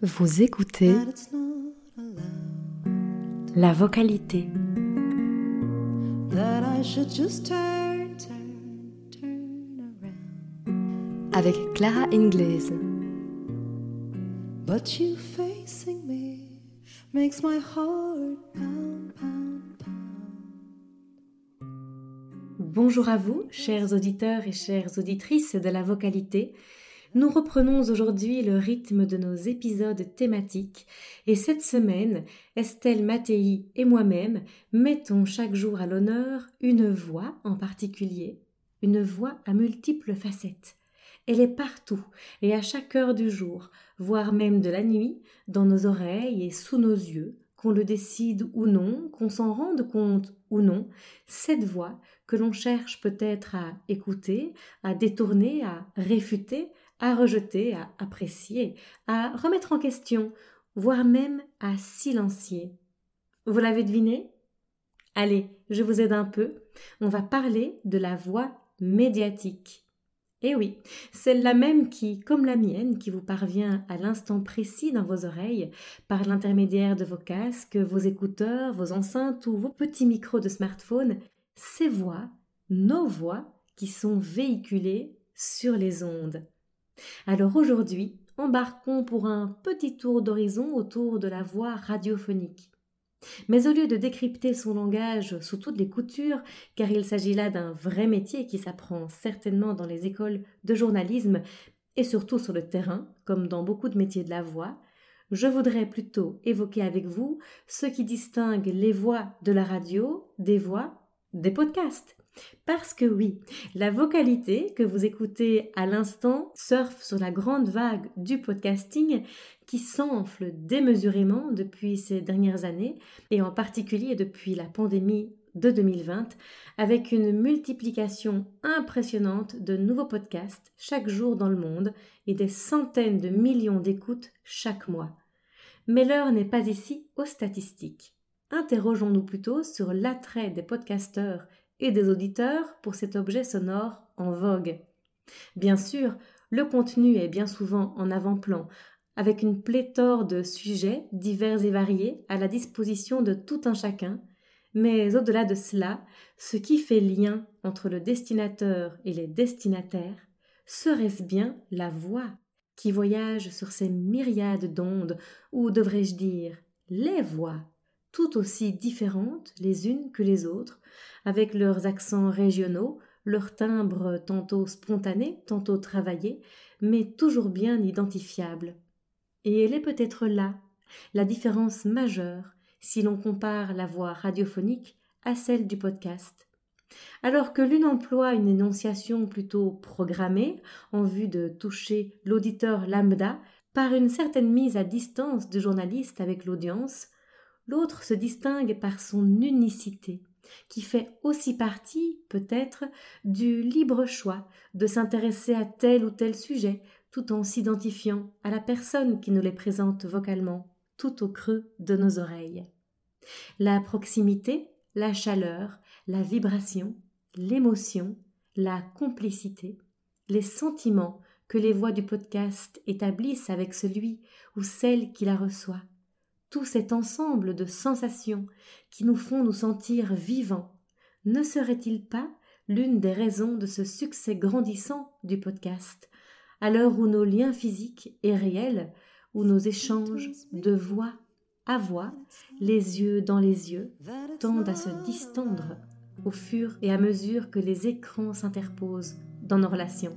Vous écoutez that it's not allowed. la vocalité. That I should just turn, turn, turn around. avec Clara Ingles. But you facing me makes my heart pound, pound, pound. Bonjour à vous, chers auditeurs et chères auditrices de la vocalité. Nous reprenons aujourd'hui le rythme de nos épisodes thématiques et cette semaine, Estelle Mattei et moi-même mettons chaque jour à l'honneur une voix en particulier, une voix à multiples facettes. Elle est partout et à chaque heure du jour, voire même de la nuit, dans nos oreilles et sous nos yeux, qu'on le décide ou non, qu'on s'en rende compte ou non, cette voix que l'on cherche peut-être à écouter, à détourner, à réfuter, à rejeter, à apprécier, à remettre en question, voire même à silencier. Vous l'avez deviné? Allez, je vous aide un peu. On va parler de la voix médiatique. Eh oui, celle-là même qui, comme la mienne, qui vous parvient à l'instant précis dans vos oreilles, par l'intermédiaire de vos casques, vos écouteurs, vos enceintes ou vos petits micros de smartphone, ces voix, nos voix, qui sont véhiculées sur les ondes. Alors aujourd'hui, embarquons pour un petit tour d'horizon autour de la voix radiophonique. Mais au lieu de décrypter son langage sous toutes les coutures, car il s'agit là d'un vrai métier qui s'apprend certainement dans les écoles de journalisme et surtout sur le terrain, comme dans beaucoup de métiers de la voix, je voudrais plutôt évoquer avec vous ce qui distingue les voix de la radio des voix des podcasts. Parce que oui, la vocalité que vous écoutez à l'instant surfe sur la grande vague du podcasting qui s'enfle démesurément depuis ces dernières années et en particulier depuis la pandémie de 2020 avec une multiplication impressionnante de nouveaux podcasts chaque jour dans le monde et des centaines de millions d'écoutes chaque mois. Mais l'heure n'est pas ici aux statistiques. Interrogeons-nous plutôt sur l'attrait des podcasteurs et des auditeurs pour cet objet sonore en vogue. Bien sûr, le contenu est bien souvent en avant-plan, avec une pléthore de sujets divers et variés à la disposition de tout un chacun, mais au-delà de cela, ce qui fait lien entre le destinateur et les destinataires, serait-ce bien la voix qui voyage sur ces myriades d'ondes, ou devrais-je dire les voix tout aussi différentes les unes que les autres, avec leurs accents régionaux, leurs timbres tantôt spontanés, tantôt travaillés, mais toujours bien identifiables. Et elle est peut-être là, la différence majeure, si l'on compare la voix radiophonique à celle du podcast. Alors que l'une emploie une énonciation plutôt programmée, en vue de toucher l'auditeur lambda, par une certaine mise à distance du journaliste avec l'audience, l'autre se distingue par son unicité, qui fait aussi partie, peut-être, du libre choix de s'intéresser à tel ou tel sujet, tout en s'identifiant à la personne qui nous les présente vocalement, tout au creux de nos oreilles. La proximité, la chaleur, la vibration, l'émotion, la complicité, les sentiments que les voix du podcast établissent avec celui ou celle qui la reçoit, tout cet ensemble de sensations qui nous font nous sentir vivants, ne serait-il pas l'une des raisons de ce succès grandissant du podcast, à l'heure où nos liens physiques et réels, où nos échanges de voix à voix, les yeux dans les yeux, tendent à se distendre au fur et à mesure que les écrans s'interposent dans nos relations.